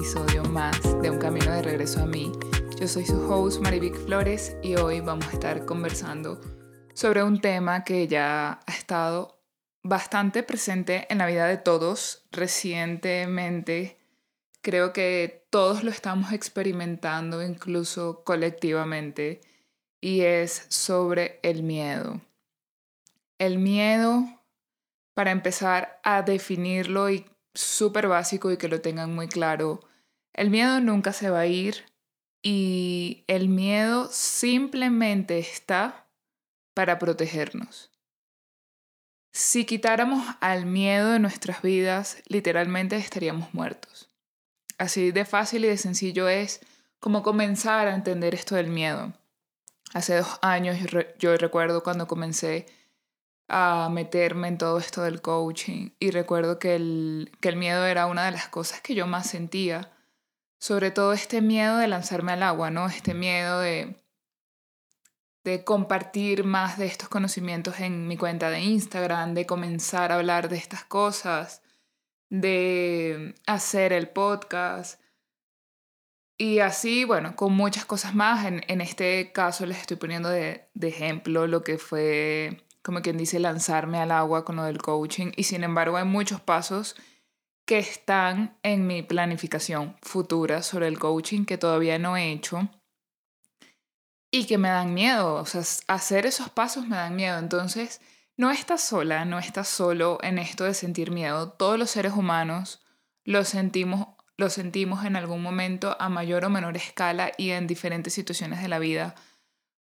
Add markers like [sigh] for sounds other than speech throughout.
episodio más de Un Camino de Regreso a mí. Yo soy su host Marivic Flores y hoy vamos a estar conversando sobre un tema que ya ha estado bastante presente en la vida de todos recientemente. Creo que todos lo estamos experimentando incluso colectivamente y es sobre el miedo. El miedo, para empezar a definirlo y súper básico y que lo tengan muy claro. El miedo nunca se va a ir y el miedo simplemente está para protegernos. Si quitáramos al miedo de nuestras vidas, literalmente estaríamos muertos. Así de fácil y de sencillo es como comenzar a entender esto del miedo. Hace dos años yo recuerdo cuando comencé a meterme en todo esto del coaching y recuerdo que el, que el miedo era una de las cosas que yo más sentía, sobre todo este miedo de lanzarme al agua, ¿no? Este miedo de, de compartir más de estos conocimientos en mi cuenta de Instagram, de comenzar a hablar de estas cosas, de hacer el podcast. Y así, bueno, con muchas cosas más. En, en este caso les estoy poniendo de, de ejemplo lo que fue como quien dice, lanzarme al agua con lo del coaching y sin embargo hay muchos pasos que están en mi planificación futura sobre el coaching que todavía no he hecho y que me dan miedo, o sea, hacer esos pasos me dan miedo, entonces no estás sola, no estás solo en esto de sentir miedo, todos los seres humanos lo sentimos lo sentimos en algún momento a mayor o menor escala y en diferentes situaciones de la vida.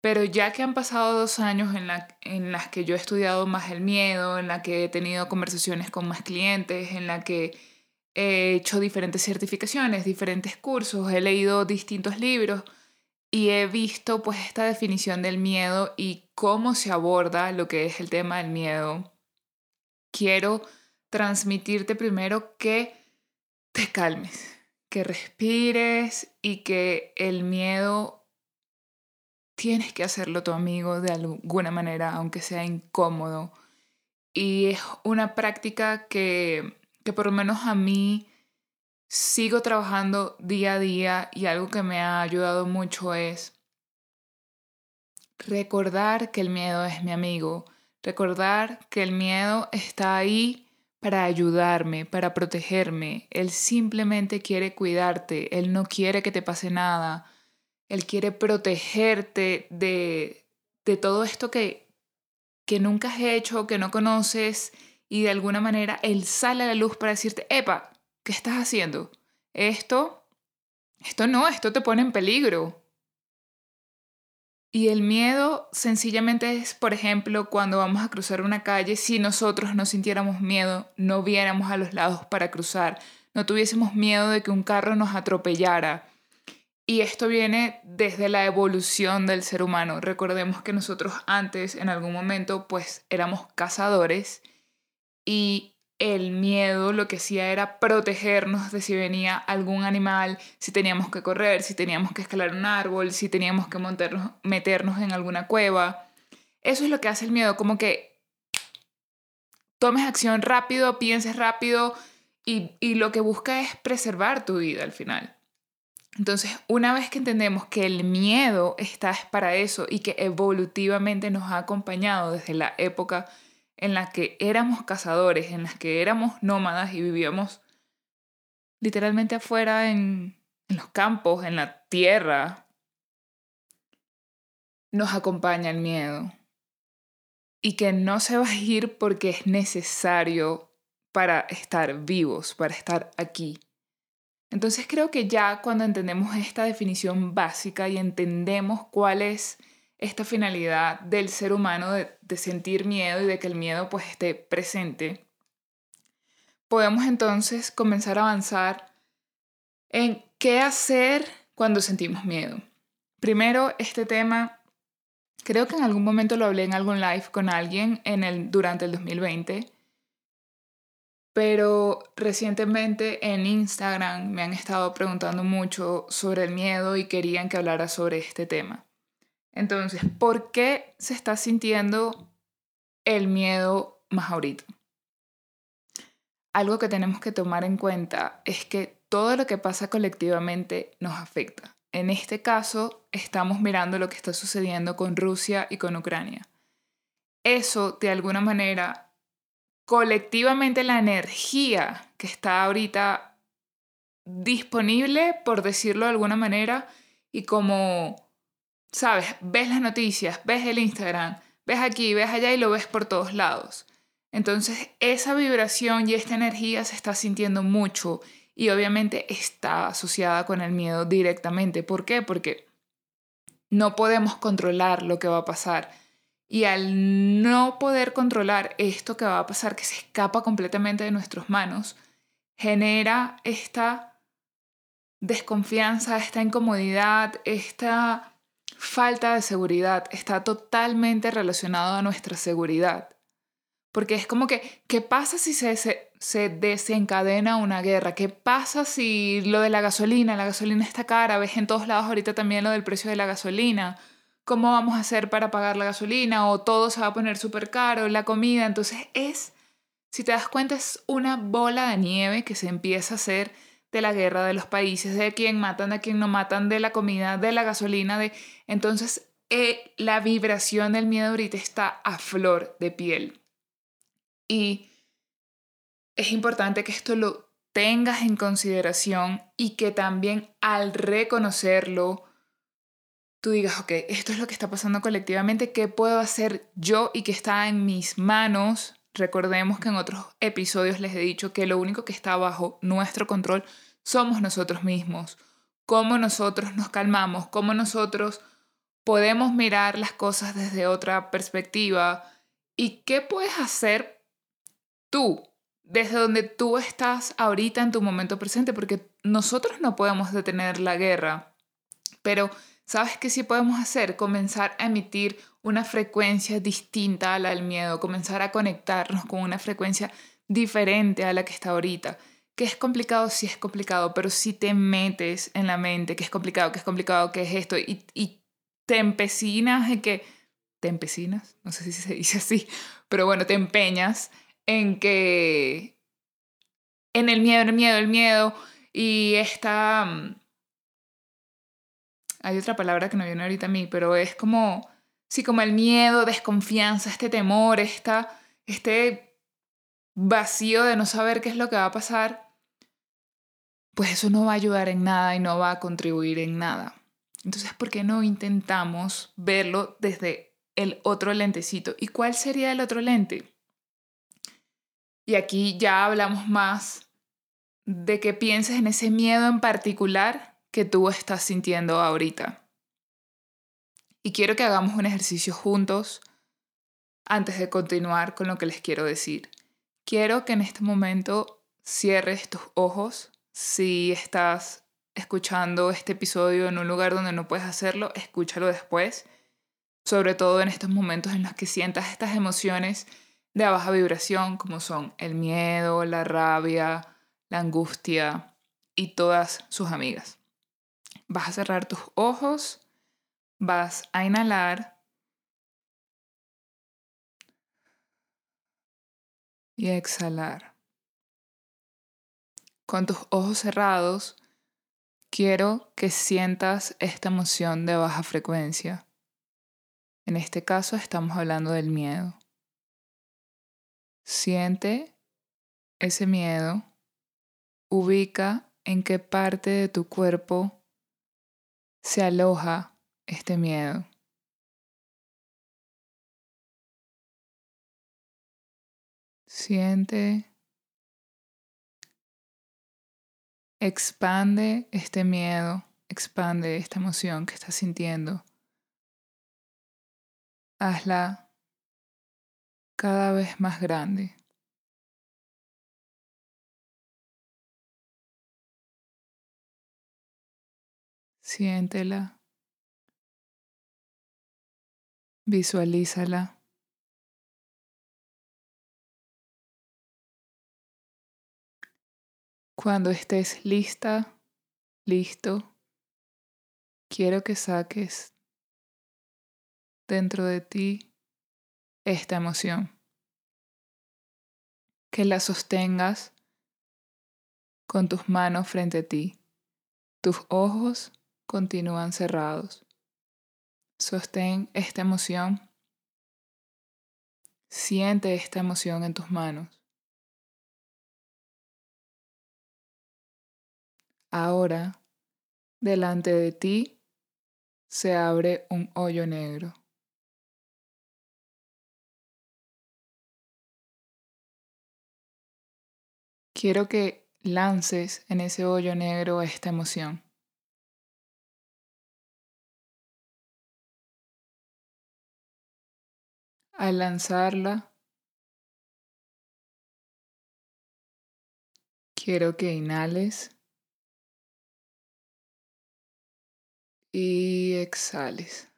Pero ya que han pasado dos años en, la, en las que yo he estudiado más el miedo, en la que he tenido conversaciones con más clientes, en la que he hecho diferentes certificaciones, diferentes cursos, he leído distintos libros y he visto pues esta definición del miedo y cómo se aborda lo que es el tema del miedo, quiero transmitirte primero que te calmes, que respires y que el miedo tienes que hacerlo tu amigo de alguna manera, aunque sea incómodo. Y es una práctica que, que por lo menos a mí sigo trabajando día a día y algo que me ha ayudado mucho es recordar que el miedo es mi amigo, recordar que el miedo está ahí para ayudarme, para protegerme. Él simplemente quiere cuidarte, él no quiere que te pase nada. Él quiere protegerte de, de todo esto que, que nunca has hecho, que no conoces, y de alguna manera Él sale a la luz para decirte, epa, ¿qué estás haciendo? Esto, esto no, esto te pone en peligro. Y el miedo sencillamente es, por ejemplo, cuando vamos a cruzar una calle, si nosotros no sintiéramos miedo, no viéramos a los lados para cruzar, no tuviésemos miedo de que un carro nos atropellara, y esto viene desde la evolución del ser humano. Recordemos que nosotros antes, en algún momento, pues éramos cazadores y el miedo lo que hacía era protegernos de si venía algún animal, si teníamos que correr, si teníamos que escalar un árbol, si teníamos que meternos en alguna cueva. Eso es lo que hace el miedo, como que tomes acción rápido, pienses rápido y, y lo que busca es preservar tu vida al final. Entonces, una vez que entendemos que el miedo está para eso y que evolutivamente nos ha acompañado desde la época en la que éramos cazadores, en la que éramos nómadas y vivíamos literalmente afuera en, en los campos, en la tierra, nos acompaña el miedo. Y que no se va a ir porque es necesario para estar vivos, para estar aquí. Entonces creo que ya cuando entendemos esta definición básica y entendemos cuál es esta finalidad del ser humano de, sentir miedo y de que el miedo pues esté presente, podemos entonces comenzar a avanzar en qué hacer cuando sentimos miedo. Primero, este tema, creo que en algún momento lo hablé en algún live con alguien en el, durante el 2020 pero recientemente en Instagram me han estado preguntando mucho sobre el miedo y querían que hablara sobre este tema. Entonces, ¿por qué se está sintiendo el miedo más ahorita? Algo que tenemos que tomar en cuenta es que todo lo que pasa colectivamente nos afecta. En este caso, estamos mirando lo que está sucediendo con Rusia y con Ucrania. Eso, de alguna manera, colectivamente la energía que está ahorita disponible, por decirlo de alguna manera, y como, sabes, ves las noticias, ves el Instagram, ves aquí, ves allá y lo ves por todos lados. Entonces, esa vibración y esta energía se está sintiendo mucho y obviamente está asociada con el miedo directamente. ¿Por qué? Porque no podemos controlar lo que va a pasar. Y al no poder controlar esto que va a pasar, que se escapa completamente de nuestras manos, genera esta desconfianza, esta incomodidad, esta falta de seguridad. Está totalmente relacionado a nuestra seguridad. Porque es como que, ¿qué pasa si se, se, desencadena una guerra? ¿Qué pasa si lo de la gasolina, la gasolina está cara? Ves en todos lados ahorita también lo del precio de la gasolina. ¿Cómo vamos a hacer para pagar la gasolina? O todo se va a poner súper caro, la comida. Entonces es, si te das cuenta, es una bola de nieve que se empieza a hacer de la guerra de los países, de quién matan, de quién no matan, de la comida, de la gasolina, de... Entonces eh, la vibración del miedo ahorita está a flor de piel. Y es importante que esto lo tengas en consideración y que también al reconocerlo, tú digas, ok, esto es lo que está pasando colectivamente, ¿qué puedo hacer yo y que está en mis manos? Recordemos que en otros episodios les he dicho que lo único que está bajo nuestro control somos nosotros mismos. Cómo nosotros nos calmamos, cómo nosotros podemos mirar las cosas desde otra perspectiva y qué puedes hacer tú, desde donde tú estás ahorita en tu momento presente, porque nosotros no podemos detener la guerra, pero ¿sabes qué sí podemos hacer? Comenzar a emitir una frecuencia distinta a la del miedo, comenzar a conectarnos con una frecuencia diferente a la que está ahorita. Que es complicado, sí es complicado, pero si te metes en la mente que es complicado, que es complicado, que es esto, y, y te empecinas en que... ¿Te empecinas? No sé si se dice así, pero bueno, te empeñas en que, en el miedo, el miedo, el miedo, y esta, mm, hay otra palabra que no viene ahorita a mí, pero es como, sí, como el miedo, desconfianza, este temor, esta, este vacío de no saber qué es lo que va a pasar, pues eso no va a ayudar en nada y no va a contribuir en nada. Entonces, ¿por qué no intentamos verlo desde el otro lentecito? ¿Y cuál sería el otro lente? Y aquí ya hablamos más de que pienses en ese miedo en particular que tú estás sintiendo ahorita. Y quiero que hagamos un ejercicio juntos antes de continuar con lo que les quiero decir. Quiero que en este momento cierres tus ojos. Si estás escuchando este episodio en un lugar donde no puedes hacerlo, escúchalo después. Sobre todo en estos momentos en los que sientas estas emociones de baja vibración como son el miedo, la rabia, la angustia y todas sus amigas. Vas a cerrar tus ojos, vas a inhalar y exhalar. Con tus ojos cerrados, quiero que sientas esta emoción de baja frecuencia. En este caso estamos hablando del miedo. Siente ese miedo, ubica en qué parte de tu cuerpo se aloja este miedo. Siente, expande este miedo, expande esta emoción que estás sintiendo. Hazla cada vez más grande. Siéntela. Visualízala. Cuando estés lista, listo, quiero que saques dentro de ti esta emoción. Que la sostengas con tus manos frente a ti. Tus ojos continúan cerrados. Sostén esta emoción. Siente esta emoción en tus manos. Ahora, delante de ti, se abre un hoyo negro. Quiero que lances en ese hoyo negro esta emoción. Al lanzarla, quiero que inhales y exhales.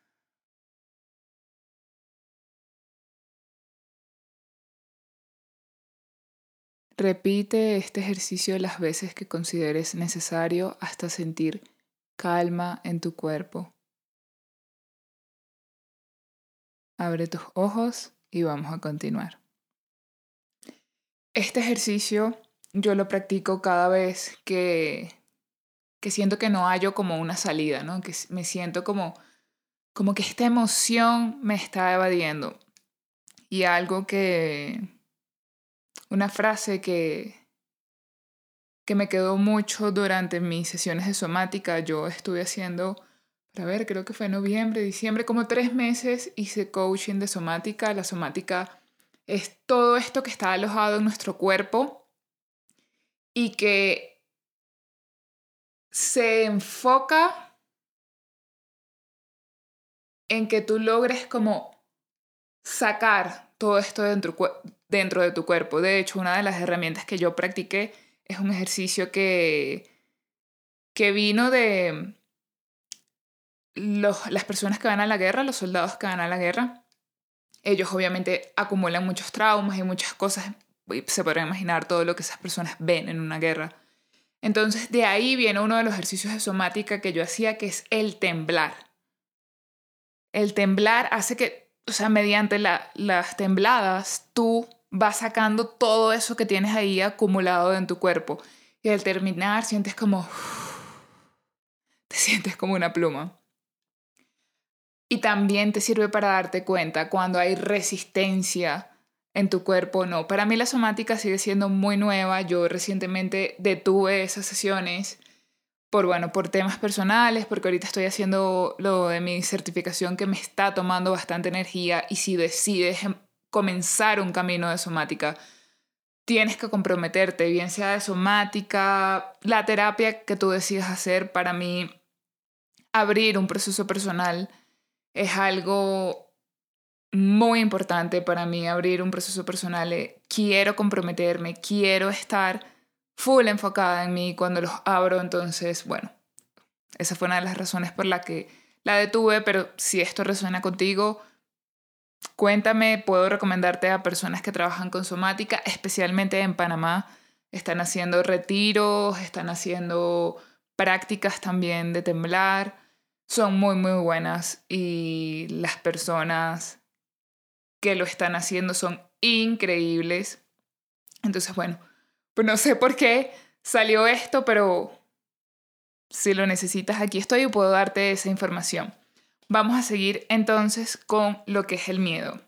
Repite este ejercicio las veces que consideres necesario hasta sentir calma en tu cuerpo. Abre tus ojos y vamos a continuar. Este ejercicio yo lo practico cada vez que, que siento que no hallo como una salida, ¿no? Que me siento como, como que esta emoción me está evadiendo. Y algo que, una frase que, que me quedó mucho durante mis sesiones de somática. Yo estuve haciendo, a ver, creo que fue noviembre, diciembre, como tres meses hice coaching de somática. La somática es todo esto que está alojado en nuestro cuerpo y que se enfoca en que tú logres como sacar todo esto dentro, dentro de tu cuerpo. De hecho, una de las herramientas que yo practiqué es un ejercicio que, que vino de los, las personas que van a la guerra, los soldados que van a la guerra. Ellos obviamente acumulan muchos traumas y muchas cosas. Se podrán imaginar todo lo que esas personas ven en una guerra. Entonces de ahí viene uno de los ejercicios de somática que yo hacía, que es el temblar. El temblar hace que, o sea, mediante las tembladas, tú vas sacando todo eso que tienes ahí acumulado en tu cuerpo. Y al terminar sientes como... Te sientes como una pluma. Y también te sirve para darte cuenta cuando hay resistencia en tu cuerpo no. Para mí la somática sigue siendo muy nueva. Yo recientemente detuve esas sesiones por, bueno, por temas personales, porque ahorita estoy haciendo lo de mi certificación que me está tomando bastante energía y si decides em, comenzar un camino de somática, tienes que comprometerte, bien sea de somática, la terapia que tú decidas hacer, para mí, abrir un proceso personal es algo muy importante para mí, abrir un proceso personal. Eh, quiero comprometerme, quiero estar full enfocada en mí cuando los abro, entonces, bueno, esa fue una de las razones por la que la detuve, pero si esto resuena contigo, Cuéntame, puedo recomendarte a personas que trabajan con somática, especialmente en Panamá. Están haciendo retiros, están haciendo prácticas también de temblar. Son muy, muy buenas y las personas que lo están haciendo son increíbles. Entonces, bueno, pues no sé por qué salió esto, pero si lo necesitas, aquí estoy y puedo darte esa información. Vamos a seguir entonces con lo que es el miedo.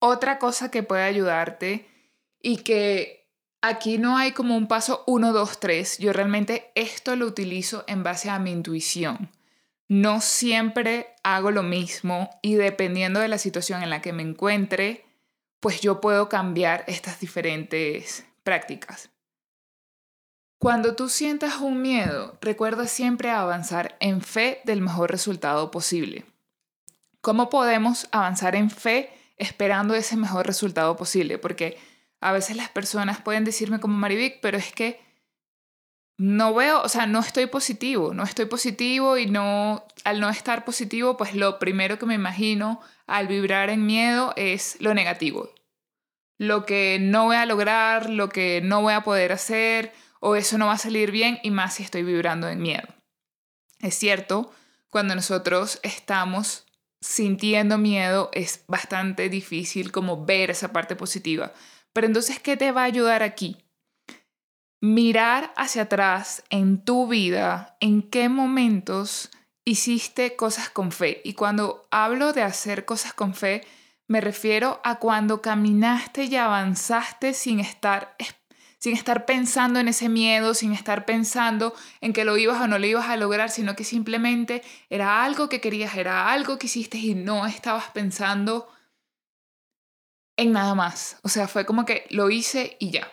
Otra cosa que puede ayudarte y que aquí no hay como un paso 1, 2, 3. Yo realmente esto lo utilizo en base a mi intuición. No siempre hago lo mismo y dependiendo de la situación en la que me encuentre, pues yo puedo cambiar estas diferentes prácticas. Cuando tú sientas un miedo, recuerda siempre avanzar en fe del mejor resultado posible. ¿Cómo podemos avanzar en fe esperando ese mejor resultado posible? Porque a veces las personas pueden decirme como Marivic, pero es que no veo, o sea, no estoy positivo, no estoy positivo y no, al no estar positivo, pues lo primero que me imagino al vibrar en miedo es lo negativo. Lo que no voy a lograr, lo que no voy a poder hacer, o eso no va a salir bien y más si estoy vibrando en miedo. Es cierto, cuando nosotros estamos sintiendo miedo es bastante difícil como ver esa parte positiva. Pero entonces, ¿qué te va a ayudar aquí? mirar hacia atrás en tu vida, en qué momentos hiciste cosas con fe. Y cuando hablo de hacer cosas con fe, me refiero a cuando caminaste y avanzaste sin estar sin estar pensando en ese miedo, sin estar pensando en que lo ibas o no lo ibas a lograr, sino que simplemente era algo que querías, era algo que hiciste y no estabas pensando en nada más. O sea, fue como que lo hice y ya.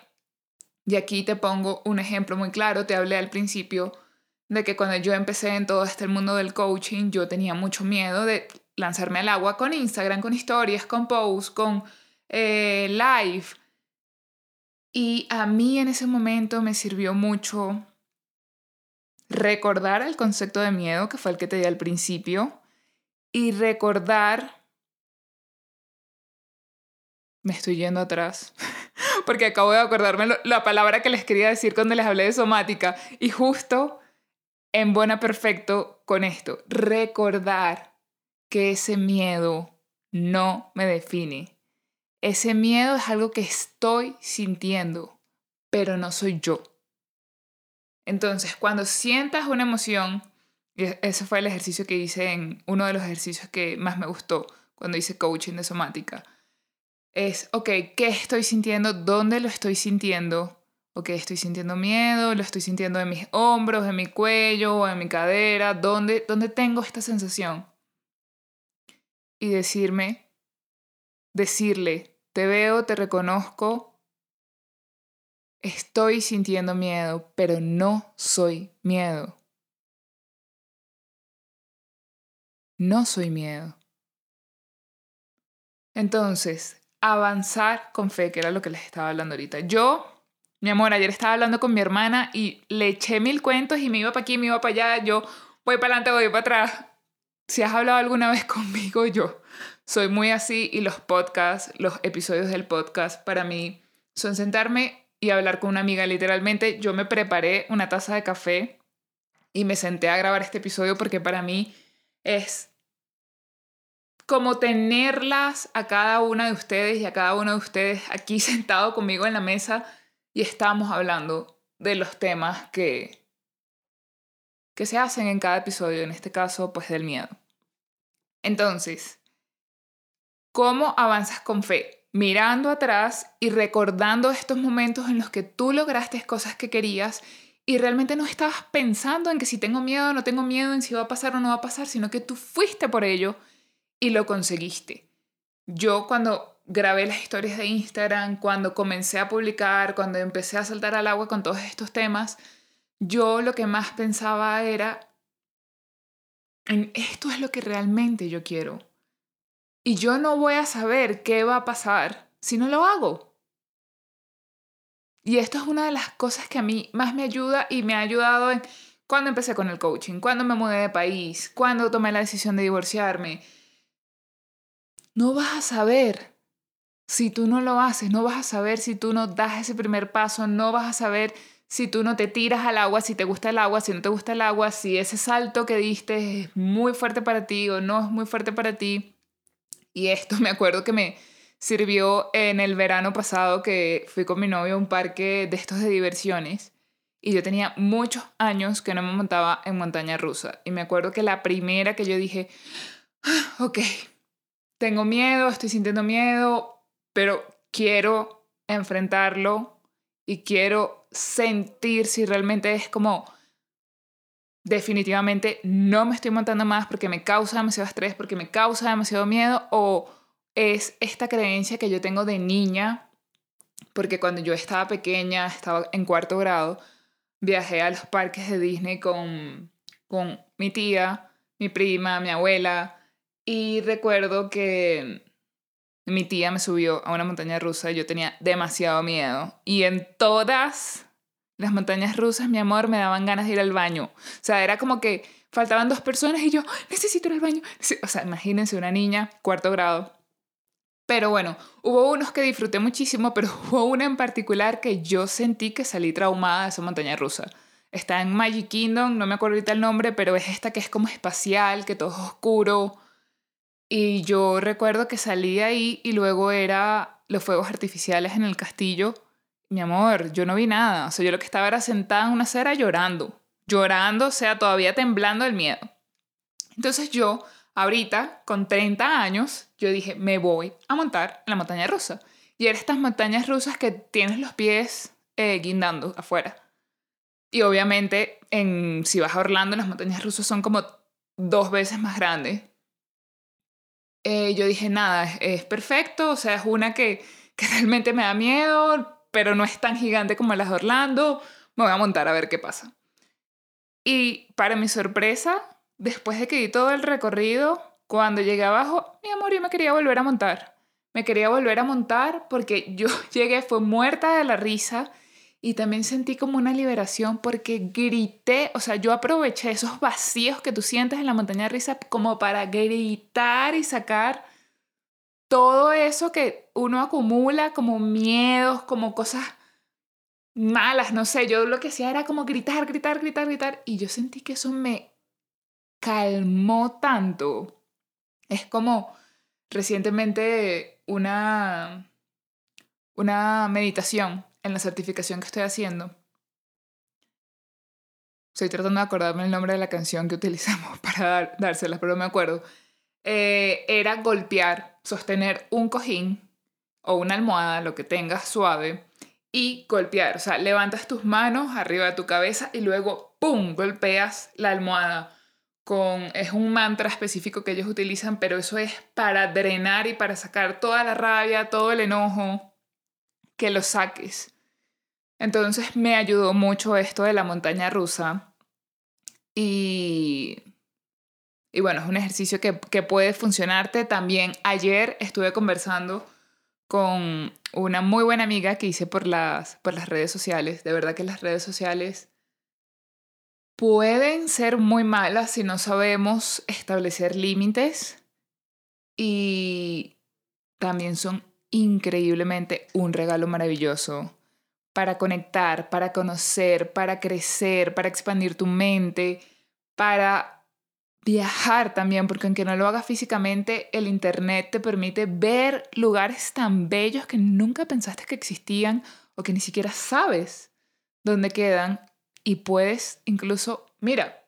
Y aquí te pongo un ejemplo muy claro, te hablé al principio de que cuando yo empecé en todo este mundo del coaching, yo tenía mucho miedo de lanzarme al agua con Instagram, con historias, con posts, con eh, live. Y a mí en ese momento me sirvió mucho recordar el concepto de miedo, que fue el que te di al principio, y recordar... Me estoy yendo atrás, [laughs] porque acabo de acordarme la palabra que les quería decir cuando les hablé de somática, y justo en buena perfecto con esto, recordar que ese miedo no me define. Ese miedo es algo que estoy sintiendo, pero no soy yo. Entonces, cuando sientas una emoción, y e-, ese fue el ejercicio que hice en uno de los ejercicios que más me gustó cuando hice coaching de somática, es, ok, ¿qué estoy sintiendo? ¿Dónde lo estoy sintiendo? Ok, estoy sintiendo miedo, lo estoy sintiendo en mis hombros, en mi cuello, en mi cadera, ¿dónde, dónde tengo esta sensación? Y decirme, decirle, te veo, te reconozco. Estoy sintiendo miedo, pero no soy miedo. No soy miedo. Entonces, avanzar con fe, que era lo que les estaba hablando ahorita. Yo, mi amor, ayer estaba hablando con mi hermana y le eché mil cuentos y me iba para aquí, me iba para allá, yo voy para adelante, voy para atrás. Si has hablado alguna vez [laughs] conmigo, yo soy muy así y los podcasts, los episodios del podcast para mí son sentarme y hablar con una amiga. Literalmente yo me preparé una taza de café y me senté a grabar este episodio porque para mí es como tenerlas a cada una de ustedes y a cada uno de ustedes aquí [laughs] sentado conmigo en la mesa y estamos hablando de los temas que, que se hacen en cada episodio, en este caso pues del miedo. Entonces, ¿Cómo avanzas con fe? Mirando atrás y recordando estos momentos en los que tú lograste cosas que querías y realmente no estabas pensando en que si tengo miedo o no tengo miedo, en si va a pasar o no va a pasar, sino que tú fuiste por ello y lo conseguiste. Yo cuando grabé las historias de Instagram, cuando comencé a publicar, cuando empecé a saltar al agua con todos estos temas, yo lo que más pensaba era en esto es lo que realmente yo quiero. Y yo no voy a saber qué va a pasar si no lo hago. Y esto es una de las cosas que a mí más me ayuda y me ha ayudado en cuando empecé con el coaching, cuando me mudé de país, cuando tomé la decisión de divorciarme. No vas a saber si tú no lo haces, no vas a saber si tú no das ese primer paso, no vas a saber si tú no te tiras al agua, si te gusta el agua, si no te gusta el agua, si ese salto que diste es muy fuerte para ti o no es muy fuerte para ti. Y esto [laughs] me acuerdo que me sirvió en el verano pasado que fui con mi novio a un parque de estos de diversiones. Y yo tenía muchos años que no me montaba en montaña rusa. Y me acuerdo que la primera que yo dije, ah, ok, tengo miedo, estoy sintiendo miedo, pero quiero enfrentarlo y quiero sentir si realmente es como definitivamente no me estoy montando más porque me causa demasiado estrés, porque me causa demasiado miedo o es esta creencia que yo tengo de niña, porque cuando yo estaba pequeña, estaba en cuarto grado, viajé a los parques de Disney con, con mi tía, mi prima, mi abuela, y recuerdo que mi tía me subió a una montaña rusa y yo tenía demasiado miedo. Y en todas las montañas rusas, mi amor, me daban ganas de ir al baño. O sea, era como que faltaban dos personas y yo, necesito ir al baño. O sea, imagínense una niña, cuarto grado. Pero bueno, hubo unos que disfruté muchísimo, pero [laughs] hubo una en particular que yo sentí que salí traumada de esa montaña rusa. Está en Magic Kingdom, no me acuerdo ahorita el nombre, pero es esta que es como espacial, que todo es oscuro. Y yo recuerdo que salí ahí y luego era los fuegos artificiales en el castillo Mi amor, yo no vi nada. O sea, yo lo que estaba era sentada en una acera llorando. Llorando, o sea, todavía temblando el miedo. Entonces yo, ahorita, con 30 años, yo dije, me voy a montar en la montaña rusa. Y era estas montañas rusas que tienes los pies eh, guindando afuera. Y obviamente, en, si vas a Orlando, las montañas rusas son como dos veces más grandes. Eh, yo dije, nada, es, perfecto, o sea, es una que, que realmente me da miedo, pero no es tan gigante como las de Orlando. Me voy a montar a ver qué pasa. Y para mi sorpresa, después de que di todo el recorrido, cuando llegué abajo, mi amor, yo me quería volver a montar. Me quería volver a montar porque yo [laughs] llegué, fue muerta de la risa y también sentí como una liberación porque grité, o sea, yo aproveché esos vacíos que tú sientes en la montaña de risa como para gritar y sacar todo eso que uno acumula como miedos, como cosas malas, no sé, yo lo que hacía era como gritar, gritar, gritar, gritar y yo sentí que eso me calmó tanto. Es como recientemente una una meditación en la certificación que estoy haciendo. Estoy tratando de acordarme el nombre de la canción que utilizamos [laughs] para dar, dársela, pero me acuerdo. Eh, era golpear, sostener un cojín o una almohada, lo que tengas suave, y golpear. O sea, levantas tus manos arriba de tu cabeza y luego, ¡pum!, golpeas la almohada. Con, es un mantra específico que ellos utilizan, pero eso es para drenar y para sacar toda la rabia, todo el enojo, que lo saques. Entonces me ayudó mucho esto de la montaña rusa y, y bueno, es un ejercicio que, que puede funcionarte. También ayer estuve conversando con una muy buena amiga que hice por las, por las redes sociales. De verdad que las redes sociales pueden ser muy malas si no sabemos establecer límites y también son increíblemente un regalo maravilloso para conectar, para conocer, para crecer, para expandir tu mente, para viajar también, porque aunque no lo hagas físicamente, el Internet te permite ver lugares tan bellos que nunca pensaste que existían o que ni siquiera sabes dónde quedan y puedes incluso, mira,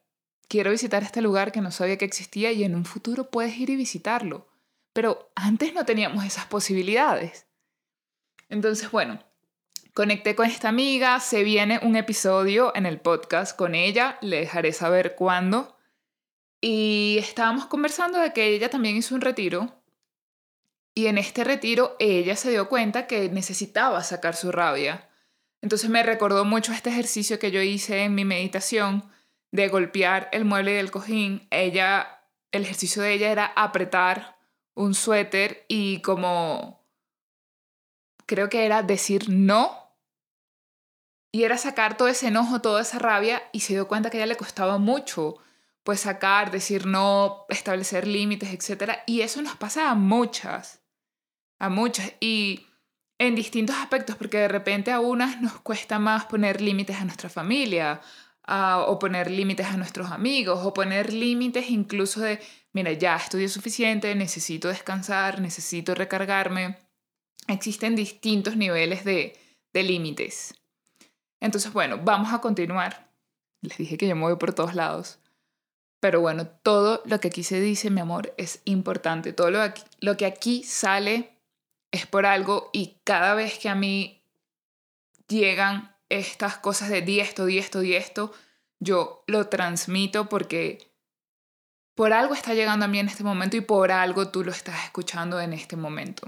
quiero visitar este lugar que no sabía que existía y en un futuro puedes ir y visitarlo. Pero antes no teníamos esas posibilidades. Entonces, bueno, Conecté con esta amiga, se viene un episodio en el podcast con ella, le dejaré saber cuándo. Y estábamos conversando de que ella también hizo un retiro. Y en este retiro ella se dio cuenta que necesitaba sacar su rabia. Entonces me recordó mucho este ejercicio que yo hice en mi meditación de golpear el mueble del cojín. Ella, el ejercicio de ella era apretar un suéter y como creo que era decir no y era sacar todo ese enojo, toda esa rabia y se dio cuenta que a ella le costaba mucho pues sacar, decir no, establecer límites, etc. Y eso nos pasa a muchas, a muchas. Y en distintos aspectos, porque de repente a unas nos cuesta más poner límites a nuestra familia, o poner límites a nuestros amigos, o poner límites incluso de, mira, ya estudié suficiente, necesito descansar, necesito recargarme. Existen distintos niveles de, de límites. Entonces, bueno, vamos a continuar. Les dije que yo me voy por todos lados. Pero bueno, todo lo que aquí se dice, mi amor, es importante. Todo lo, que aquí sale es por algo y cada vez que a mí llegan estas cosas de di esto, di esto, di esto, yo lo transmito porque por algo está llegando a mí en este momento y por algo tú lo estás escuchando en este momento.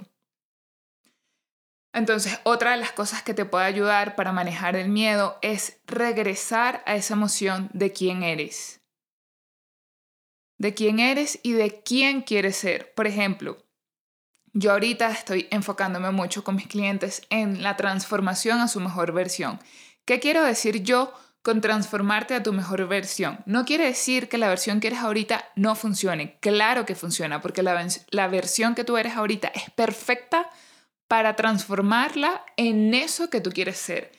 Entonces, otra de las cosas que te puede ayudar para manejar el miedo es regresar a esa emoción de quién eres. De quién eres y de quién quieres ser. Por ejemplo, yo ahorita estoy enfocándome mucho con mis clientes en la transformación a su mejor versión. ¿Qué quiero decir yo con transformarte a tu mejor versión? No quiere decir que la versión que eres ahorita no funcione. Claro que funciona, porque la, la versión que tú eres ahorita es perfecta para transformarla en eso que tú quieres ser.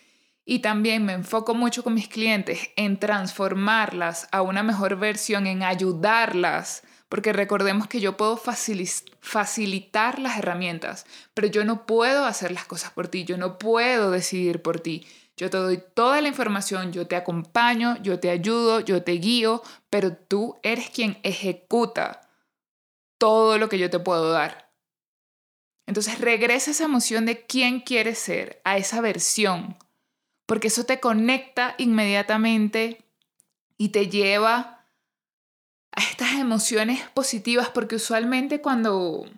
Y también me enfoco mucho con mis clientes en transformarlas a una mejor versión, en ayudarlas porque recordemos que yo puedo facilitar las herramientas, pero yo no puedo hacer las cosas por ti, yo no puedo decidir por ti. Yo te doy toda la información, yo te acompaño, yo te ayudo, yo te guío, pero tú eres quien ejecuta todo lo que yo te puedo dar. Entonces regresa esa emoción de quién quieres ser, a esa versión, porque eso te conecta inmediatamente y te lleva a estas emociones positivas, porque usualmente cuando,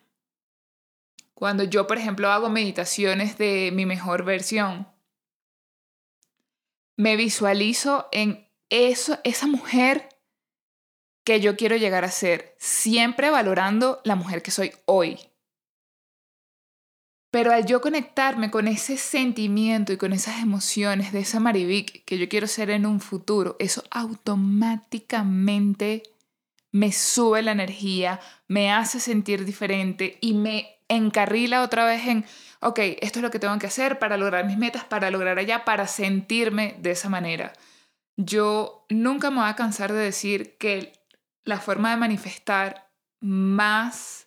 cuando yo, por ejemplo, hago meditaciones de mi mejor versión, me visualizo en eso, esa mujer que yo quiero llegar a ser, siempre valorando la mujer que soy hoy. Pero al yo conectarme con ese sentimiento y con esas emociones de esa Marivic que yo quiero ser en un futuro, eso automáticamente me sube la energía, me hace sentir diferente y me encarrila otra vez en, ok, esto es lo que tengo que hacer para lograr mis metas, para lograr allá, para sentirme de esa manera. Yo nunca me voy a cansar de decir que la forma de manifestar más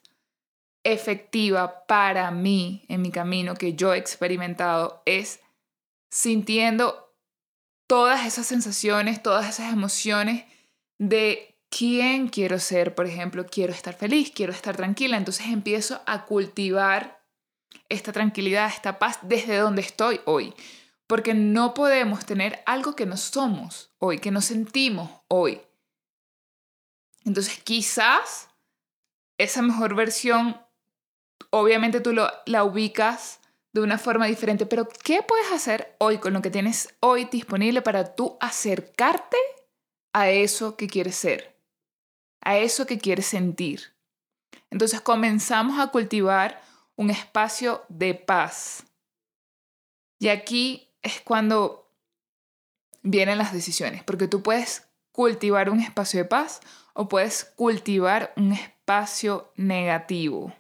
efectiva para mí en mi camino que yo he experimentado es sintiendo todas esas sensaciones, todas esas emociones de quién quiero ser, por ejemplo, quiero estar feliz, quiero estar tranquila, entonces empiezo a cultivar esta tranquilidad, esta paz desde donde estoy hoy, porque no podemos tener algo que no somos hoy, que no sentimos hoy. Entonces quizás esa mejor versión obviamente tú lo, la ubicas de una forma diferente, pero ¿qué puedes hacer hoy con lo que tienes hoy disponible para tú acercarte a eso que quieres ser, a eso que quieres sentir? Entonces comenzamos a cultivar un espacio de paz. Y aquí es cuando vienen las decisiones, porque tú puedes cultivar un espacio de paz o puedes cultivar un espacio negativo.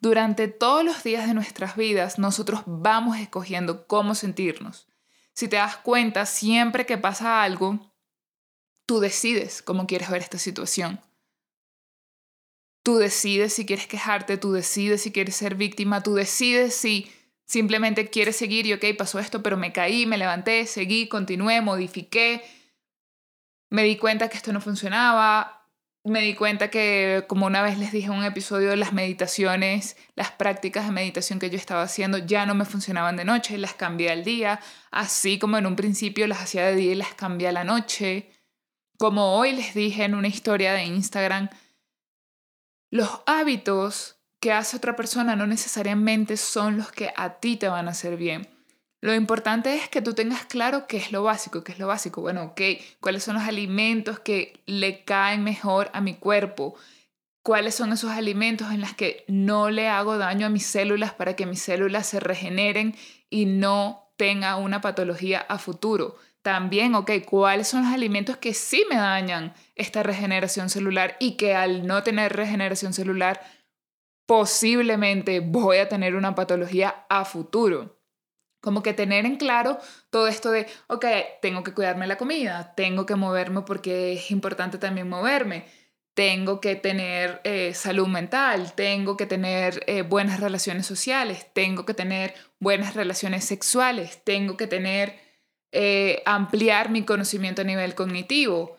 Durante todos los días de nuestras vidas, nosotros vamos escogiendo cómo sentirnos. Si te das cuenta, siempre que pasa algo, tú decides cómo quieres ver esta situación. Tú decides si quieres quejarte, tú decides si quieres ser víctima, tú decides si simplemente quieres seguir y ok, pasó esto, pero me caí, me levanté, seguí, continué, modifiqué, me di cuenta que esto no funcionaba, me di cuenta que, como una vez les dije en un episodio, las meditaciones, las prácticas de meditación que yo estaba haciendo ya no me funcionaban de noche, las cambié al día, así como en un principio las hacía de día y las cambié a la noche. Como hoy les dije en una historia de Instagram, los hábitos que hace otra persona no necesariamente son los que a ti te van a hacer bien. Lo importante es que tú tengas claro qué es lo básico, qué es lo básico. Bueno, ok, cuáles son los alimentos que le caen mejor a mi cuerpo, cuáles son esos alimentos en los que no le hago daño a mis células para que mis células se regeneren y no tenga una patología a futuro. También, ok, cuáles son los alimentos que sí me dañan esta regeneración celular y que al no tener regeneración celular posiblemente voy a tener una patología a futuro. Como que tener en claro todo esto de, ok, tengo que cuidarme la comida, tengo que moverme porque es importante también moverme, tengo que tener eh, salud mental, tengo que tener eh, buenas relaciones sociales, tengo que tener buenas relaciones sexuales, tengo que tener, eh, ampliar mi conocimiento a nivel cognitivo,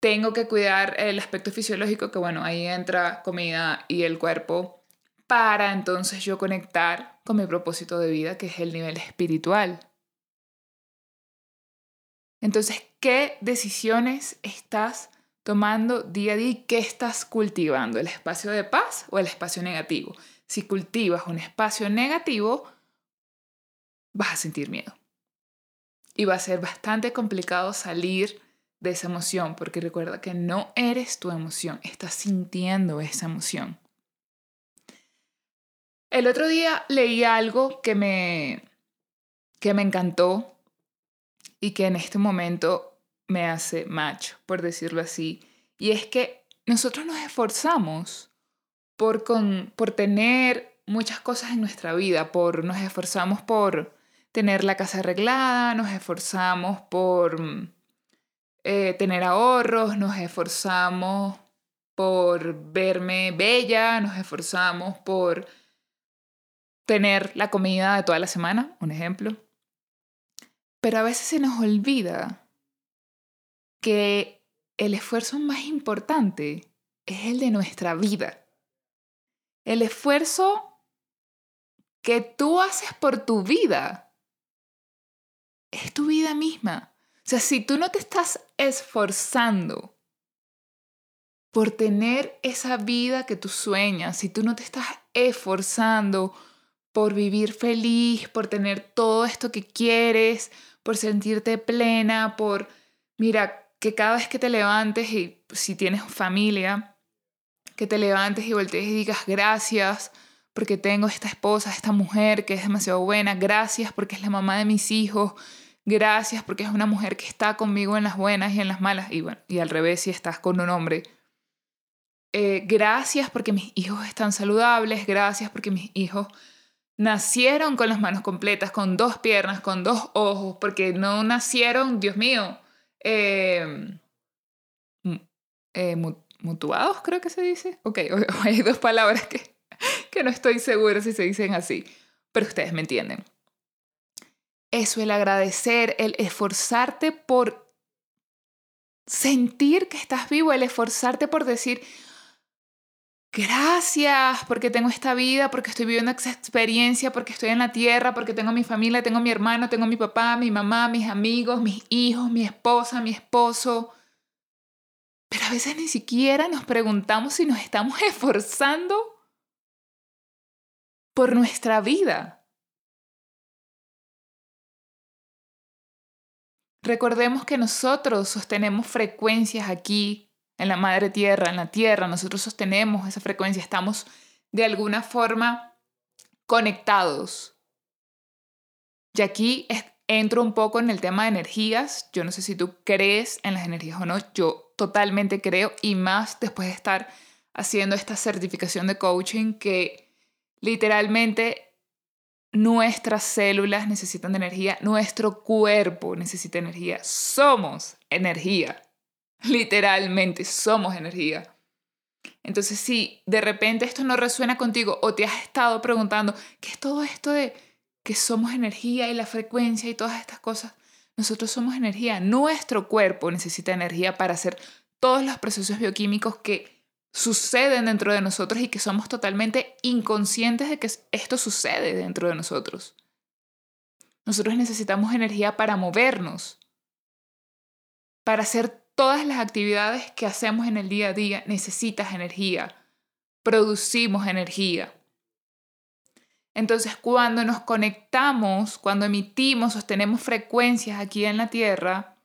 tengo que cuidar el aspecto fisiológico, que bueno, ahí entra comida y el cuerpo para entonces yo conectar con mi propósito de vida, que es el nivel espiritual. Entonces, ¿qué decisiones estás tomando día a día y qué estás cultivando? ¿El espacio de paz o el espacio negativo? Si cultivas un espacio negativo, vas a sentir miedo. Y va a ser bastante complicado salir de esa emoción, porque recuerda que no eres tu emoción, estás sintiendo esa emoción. El otro día leí algo que me, que me encantó y que en este momento me hace match, por decirlo así. Y es que nosotros nos esforzamos por, con, por tener muchas cosas en nuestra vida, por, nos esforzamos por tener la casa arreglada, nos esforzamos por eh, tener ahorros, nos esforzamos por verme bella, nos esforzamos por tener la comida de toda la semana, un ejemplo. Pero a veces se nos olvida que el esfuerzo más importante es el de nuestra vida. El esfuerzo que tú haces por tu vida es tu vida misma. O sea, si tú no te estás esforzando por tener esa vida que tú sueñas, si tú no te estás esforzando por vivir feliz, por tener todo esto que quieres, por sentirte plena, por, mira, que cada vez que te levantes y si tienes familia, que te levantes y voltees y digas gracias porque tengo esta esposa, esta mujer que es demasiado buena, gracias porque es la mamá de mis hijos, gracias porque es una mujer que está conmigo en las buenas y en las malas, y bueno, y al revés si estás con un hombre. Eh, gracias porque mis hijos están saludables, gracias porque mis hijos nacieron con las manos completas, con dos piernas, con dos ojos, porque no nacieron, Dios mío, eh, eh, mutuados, creo que se dice. Ok, [laughs] hay dos palabras que, que no estoy segura si se dicen así, pero ustedes me entienden. Eso, el agradecer, el esforzarte por sentir que estás vivo, el esforzarte por decir, gracias porque tengo esta vida, porque estoy viviendo esta experiencia, porque estoy en la tierra, porque tengo mi familia, tengo mi hermano, tengo mi papá, mi mamá, mis amigos, mis hijos, mi esposa, mi esposo. Pero a veces ni siquiera nos preguntamos si nos estamos [laughs] esforzando por nuestra vida. Recordemos que nosotros sostenemos frecuencias aquí en la madre tierra, en la tierra, nosotros sostenemos esa frecuencia, estamos de alguna forma conectados. Y aquí entro un poco en el tema de energías. Yo no sé si tú crees en las energías o no, yo totalmente creo y más después de estar haciendo esta certificación de coaching que literalmente nuestras células necesitan de energía, nuestro cuerpo necesita energía, somos energía. [laughs] Literalmente, somos energía. Entonces, si de repente esto no resuena contigo o te has estado preguntando, ¿qué es todo esto de que somos energía y la frecuencia y todas estas cosas? Nosotros somos energía. Nuestro cuerpo necesita energía para hacer todos los procesos bioquímicos que suceden dentro de nosotros y que somos totalmente inconscientes de que esto sucede dentro de nosotros. Nosotros necesitamos energía para movernos, para hacer todas las actividades que hacemos en el día a día necesitas energía, producimos energía. Entonces, cuando nos conectamos, cuando emitimos, sostenemos frecuencias aquí en la Tierra,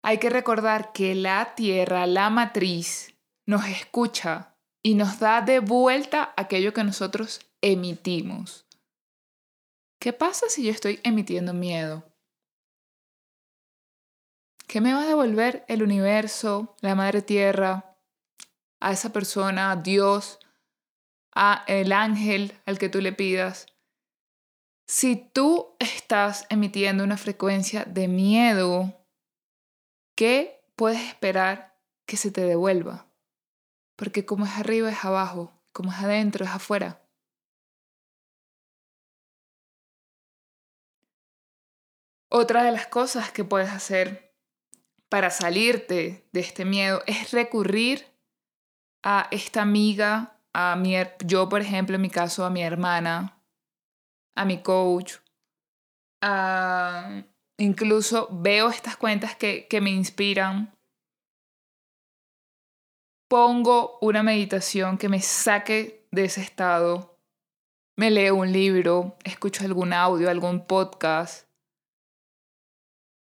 hay que recordar que la Tierra, la matriz, nos escucha y nos da de vuelta aquello que nosotros emitimos. ¿Qué pasa si yo estoy emitiendo miedo? ¿Qué me va a devolver el universo, la madre tierra, a esa persona, a Dios, a el ángel al que tú le pidas? Si tú estás emitiendo una frecuencia de miedo, ¿qué puedes esperar que se te devuelva? Porque como es arriba es abajo, como es adentro es afuera. Otra de las cosas que puedes hacer para salirte de este miedo es recurrir a esta amiga, a mi, yo por ejemplo en mi caso, a mi hermana, a mi coach, incluso veo estas cuentas que, que me inspiran. Pongo una meditación que me saque de ese estado. Me leo un libro, escucho algún audio, algún podcast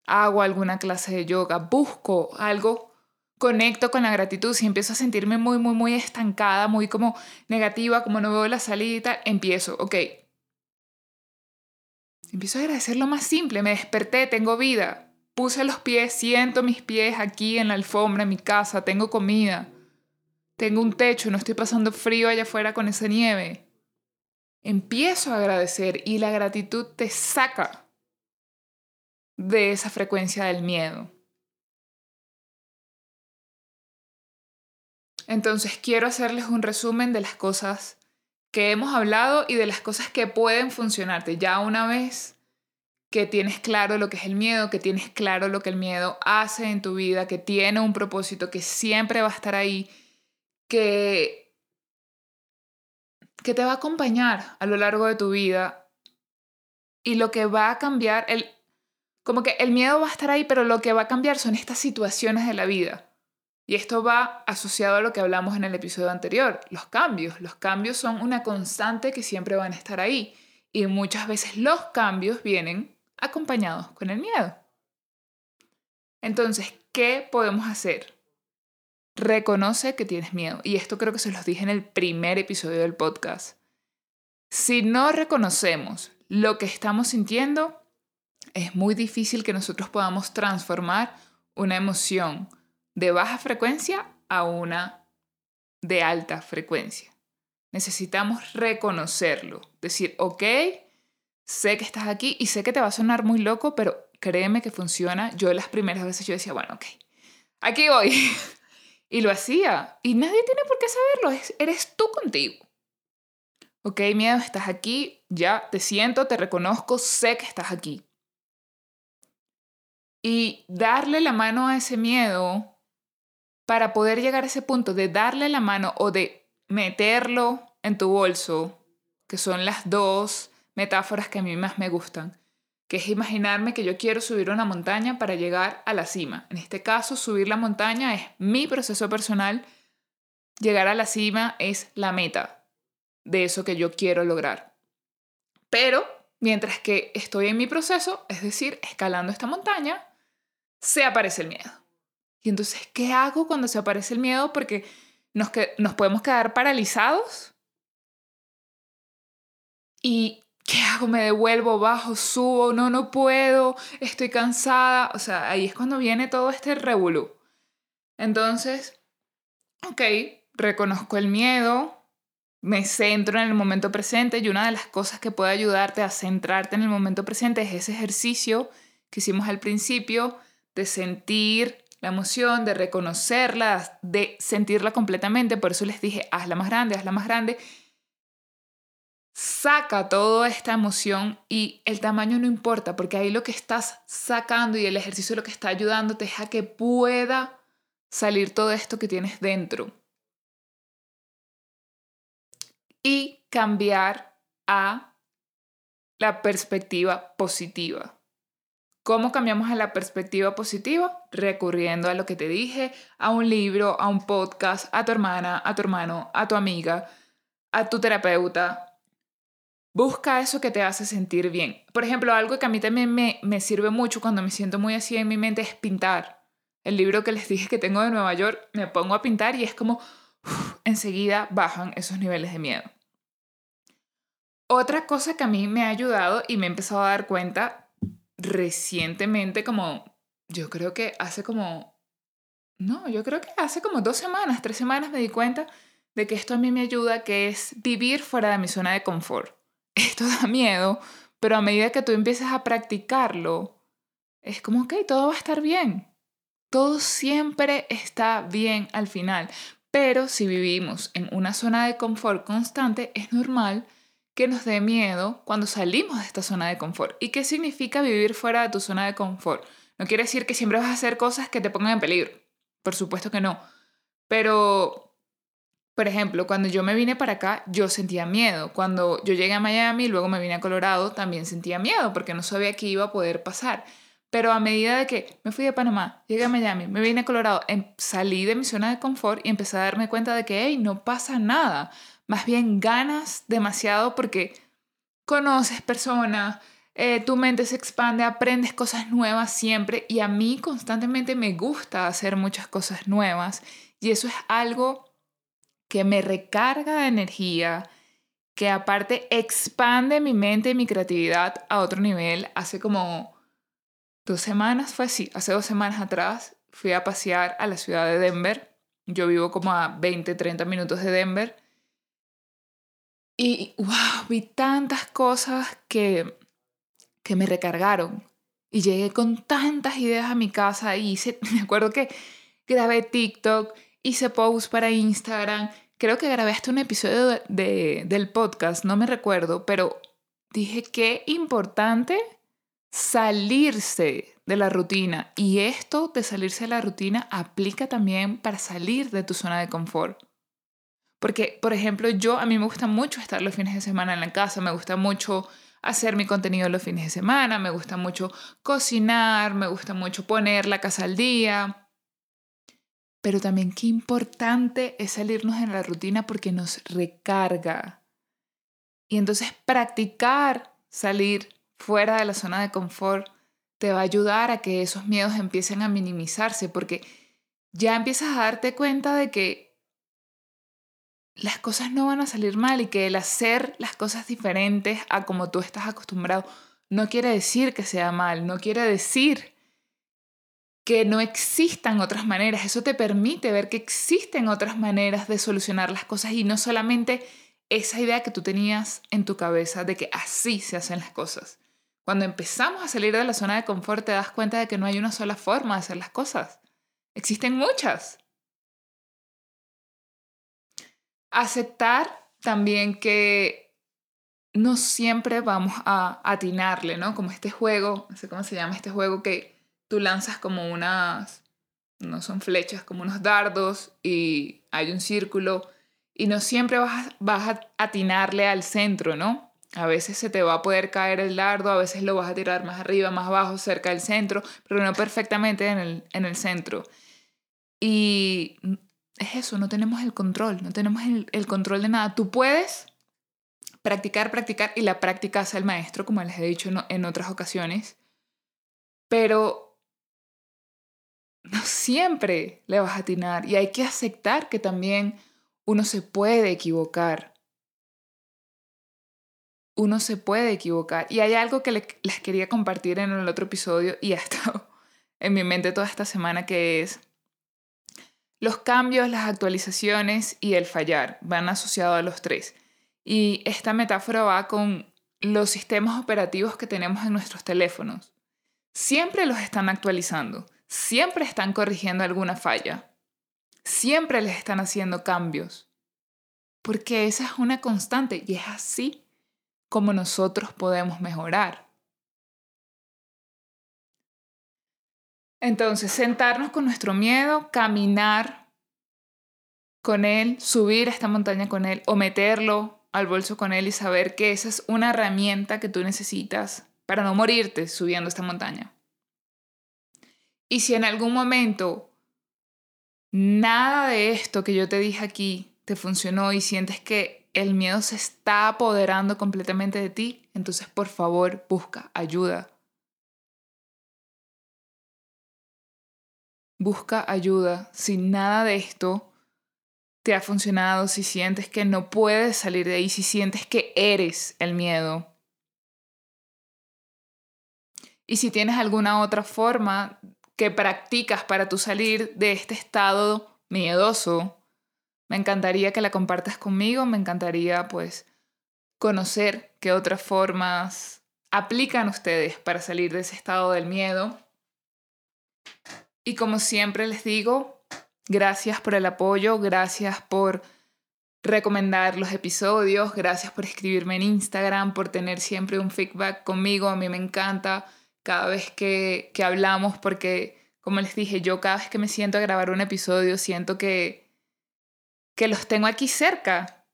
hago alguna clase de yoga, busco algo, conecto con la gratitud, si empiezo a sentirme muy, muy, muy estancada, muy como negativa, como no veo la salida, empiezo, ok. Empiezo a agradecer lo más simple, me desperté, tengo vida, puse los pies, siento mis pies aquí en la alfombra, en mi casa, tengo comida, tengo un techo, no estoy pasando frío allá afuera con esa nieve. Empiezo a agradecer y la gratitud te saca de esa frecuencia del miedo. Entonces quiero hacerles un resumen de las cosas que hemos hablado y de las cosas que pueden funcionarte. Ya una vez que tienes claro lo que es el miedo, que tienes claro lo que el miedo hace en tu vida, que tiene un propósito, que siempre va a estar ahí, que, que te va a acompañar a lo largo de tu vida y lo que va a cambiar, el, como que el miedo va a estar ahí, pero lo que va a cambiar son estas situaciones de la vida. Y esto va asociado a lo que hablamos en el episodio anterior, los cambios. Los cambios son una constante que siempre van a estar ahí. Y muchas veces los cambios vienen acompañados con el miedo. Entonces, ¿qué podemos hacer? Reconoce que tienes miedo. Y esto creo que se los dije en el primer episodio del podcast. Si no reconocemos lo que estamos sintiendo, es muy difícil que nosotros podamos transformar una emoción de baja frecuencia a una de alta frecuencia. Necesitamos reconocerlo, decir, ok, sé que estás aquí y sé que te va a sonar muy loco, pero créeme que funciona. Yo las primeras veces yo decía, bueno, ok, aquí voy. [laughs] y lo hacía. Y nadie tiene por qué saberlo, eres tú contigo. Ok, miedo, estás aquí, ya te siento, te reconozco, sé que estás aquí. Y darle la mano a ese miedo para poder llegar a ese punto de darle la mano o de meterlo en tu bolso, que son las dos metáforas que a mí más me gustan, que es imaginarme que yo quiero subir una montaña para llegar a la cima. En este caso, subir la montaña es mi proceso personal, llegar a la cima es la meta de eso que yo quiero lograr. Pero mientras que estoy en mi proceso, es decir, escalando esta montaña, se aparece el miedo. Y entonces, ¿qué hago cuando se aparece el miedo? Porque nos, que, nos podemos quedar paralizados. ¿Y qué hago? ¿Me devuelvo, bajo, subo? No, no puedo, estoy cansada. O sea, ahí es cuando viene todo este revolú. Entonces, ok, reconozco el miedo, me centro en el momento presente y una de las cosas que puede ayudarte a centrarte en el momento presente es ese ejercicio que hicimos al principio de sentir la emoción, de reconocerla, de sentirla completamente. Por eso les dije, hazla más grande, hazla más grande. Saca toda esta emoción y el tamaño no importa, porque ahí lo que estás sacando y el ejercicio lo que está ayudándote es a que pueda salir todo esto que tienes dentro. Y cambiar a la perspectiva positiva. ¿Cómo cambiamos a la perspectiva positiva? Recurriendo a lo que te dije, a un libro, a un podcast, a tu hermana, a tu hermano, a tu amiga, a tu terapeuta. Busca eso que te hace sentir bien. Por ejemplo, algo que a mí también me, me sirve mucho cuando me siento muy así en mi mente es pintar. El libro que les dije que tengo de Nueva York, me pongo a pintar y es como enseguida bajan esos niveles de miedo. Otra cosa que a mí me ha ayudado y me he empezado a dar cuenta recientemente, como yo creo que hace como, no, yo creo que hace como dos semanas, tres semanas me di cuenta de que esto a mí me ayuda, que es vivir fuera de mi zona de confort. [laughs] Esto da miedo, pero a medida que tú empiezas a practicarlo, es como, ok, todo va a estar bien. Todo siempre está bien al final. Pero si vivimos en una zona de confort constante, es normal que nos dé miedo cuando salimos de esta zona de confort. ¿Y qué significa vivir fuera de tu zona de confort? No quiere decir que siempre vas a hacer cosas que te pongan en peligro. Por supuesto que no. Pero, por ejemplo, cuando yo me vine para acá, yo sentía miedo. Cuando yo llegué a Miami luego me vine a Colorado, también sentía miedo porque no sabía qué iba a poder pasar. Pero a medida de que me fui de Panamá, llegué a Miami, me vine a Colorado, em, salí de mi zona de confort y empecé a darme cuenta de que, hey, no pasa nada más bien ganas demasiado porque conoces personas, eh, tu mente se expande, aprendes cosas nuevas siempre y a mí constantemente me gusta hacer muchas cosas nuevas y eso es algo que me recarga de energía, que aparte expande mi mente y mi creatividad a otro nivel. Hace como dos semanas, fue así, hace dos semanas atrás fui a pasear a la ciudad de Denver. Yo vivo como a 20, 30 minutos de Denver y wow, vi tantas cosas que, que me recargaron. Y llegué con tantas ideas a mi casa y hice, [laughs] me acuerdo que grabé TikTok, hice post para Instagram, creo que grabé hasta un episodio de, del podcast, no me recuerdo, pero dije qué importante salirse de la rutina. Y esto de salirse de la rutina aplica también para salir de tu zona de confort. Porque, por ejemplo, yo a mí me gusta mucho estar los fines de semana en la casa, me gusta mucho hacer mi contenido los fines de semana, me gusta mucho cocinar, me gusta mucho poner la casa al día. Pero también qué importante es salirnos en la rutina porque nos recarga. Y entonces practicar salir fuera de la zona de confort te va a ayudar a que esos miedos empiecen a minimizarse porque ya empiezas a darte cuenta de que las cosas no van a salir mal y que el hacer las cosas diferentes a como tú estás acostumbrado no quiere decir que sea mal, no quiere decir que no existan otras maneras. Eso te permite ver que existen otras maneras de solucionar las cosas y no solamente esa idea que tú tenías en tu cabeza de que así se hacen las cosas. Cuando empezamos a salir de la zona de confort te das cuenta de que no hay una sola forma de hacer las cosas. Existen muchas. Aceptar también que no siempre vamos a atinarle, ¿no? Como este juego, no sé cómo se llama este juego que tú lanzas como unas, no son flechas, como unos dardos y hay un círculo y no siempre vas, a atinarle al centro, ¿no? A veces se te va a poder caer el dardo, a veces lo vas a tirar más arriba, más abajo, cerca del centro, pero no perfectamente en el, en el centro. Y es eso, no tenemos el control, no tenemos el, control de nada. Tú puedes practicar, practicar y la práctica hace el maestro, como les he dicho en otras ocasiones, pero no siempre le vas a atinar y hay que aceptar que también uno se puede equivocar. Uno se puede equivocar. Y hay algo que les quería compartir en el otro episodio y ha estado [laughs] en mi mente toda esta semana que es los cambios, las actualizaciones y el fallar van asociados a los tres. Y esta metáfora va con los sistemas operativos que tenemos en nuestros teléfonos. Siempre los están actualizando, siempre están corrigiendo alguna falla, siempre les están haciendo cambios. Porque esa es una constante y es así como nosotros podemos mejorar. Entonces, sentarnos con nuestro miedo, caminar con él, subir esta montaña con él o meterlo al bolso con él y saber que esa es una herramienta que tú necesitas para no morirte subiendo esta montaña. Y si en algún momento nada de esto que yo te dije aquí te funcionó y sientes que el miedo se está apoderando completamente de ti, entonces por favor busca ayuda busca ayuda. Si nada de esto te ha funcionado, si sientes que no puedes salir de ahí, si sientes que eres el miedo. Y si tienes alguna otra forma que practicas para tú salir de este estado miedoso, me encantaría que la compartas conmigo, me encantaría pues conocer qué otras formas aplican ustedes para salir de ese estado del miedo. Y como siempre les digo, gracias por el apoyo, gracias por recomendar los episodios, gracias por escribirme en Instagram, por tener siempre un feedback conmigo. A mí me encanta cada vez que, que hablamos porque, como les dije, yo cada vez que me siento a grabar un episodio siento que, que los tengo aquí cerca.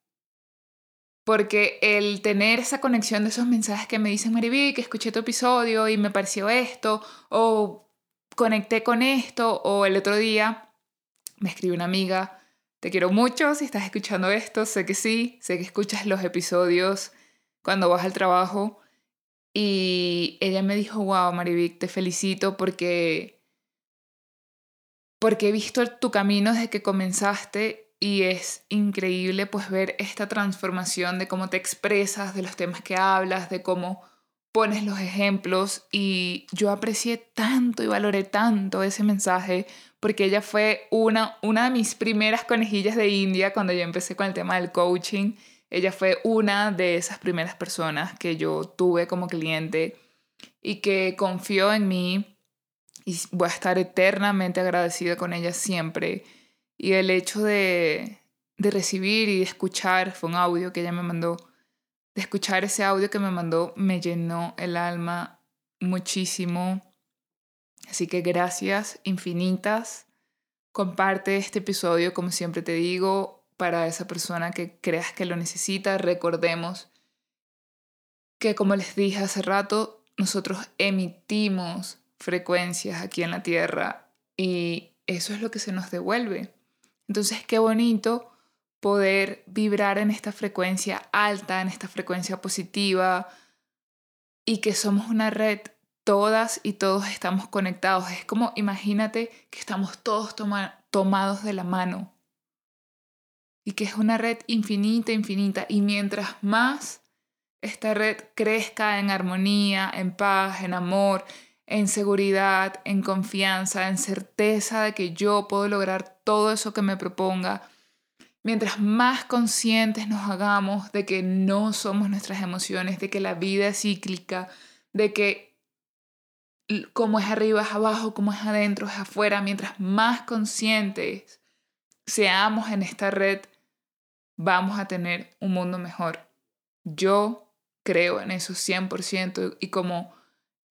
Porque el tener esa conexión de esos mensajes que me dicen, Mariví, que escuché tu episodio y me pareció esto, o conecté con esto o el otro día me escribió una amiga, te quiero mucho si estás escuchando esto, sé que sí, sé que escuchas los episodios cuando vas al trabajo y ella me dijo, wow, Marivic, te felicito porque porque he visto tu camino desde que comenzaste y es increíble pues ver esta transformación de cómo te expresas, de los temas que hablas, de cómo pones los ejemplos y yo aprecié tanto y valoré tanto ese mensaje porque ella fue una, una de mis primeras conejillas de India cuando yo empecé con el tema del coaching. Ella fue una de esas primeras personas que yo tuve como cliente y que confió en mí y voy a estar eternamente agradecida con ella siempre. Y el hecho de, de recibir y de escuchar, fue un audio que ella me mandó, de escuchar ese audio que me mandó me llenó el alma muchísimo. Así que gracias infinitas. Comparte este episodio, como siempre te digo, para esa persona que creas que lo necesita. Recordemos que, como les dije hace rato, nosotros emitimos frecuencias aquí en la Tierra y eso es lo que se nos devuelve. Entonces, qué bonito poder vibrar en esta frecuencia alta, en esta frecuencia positiva y que somos una red, todas y todos estamos conectados. Es como, imagínate que estamos todos tomados de la mano y que es una red infinita, infinita. Y mientras más esta red crezca en armonía, en paz, en amor, en seguridad, en confianza, en certeza de que yo puedo lograr todo eso que me proponga, mientras más conscientes nos hagamos de que no somos nuestras emociones, de que la vida es cíclica, de que como es arriba es abajo, como es adentro es afuera, mientras más conscientes seamos en esta red, vamos a tener un mundo mejor. Yo creo en eso 100% y como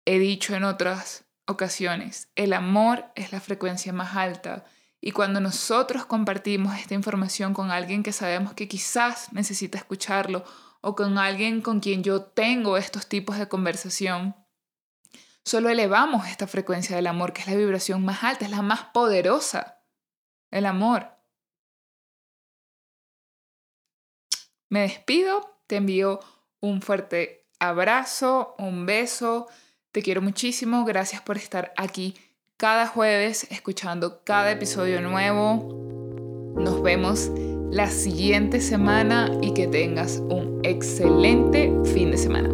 he dicho en otras ocasiones, el amor es la frecuencia más alta y cuando nosotros compartimos esta información con alguien que sabemos que quizás necesita escucharlo o con alguien con quien yo tengo estos tipos de conversación, solo elevamos esta frecuencia del amor, que es la vibración más alta, es la más poderosa. El amor. Me despido, te envío un fuerte abrazo, un beso, te quiero muchísimo, gracias por estar aquí cada jueves escuchando cada episodio nuevo. Nos vemos la siguiente semana y que tengas un excelente fin de semana.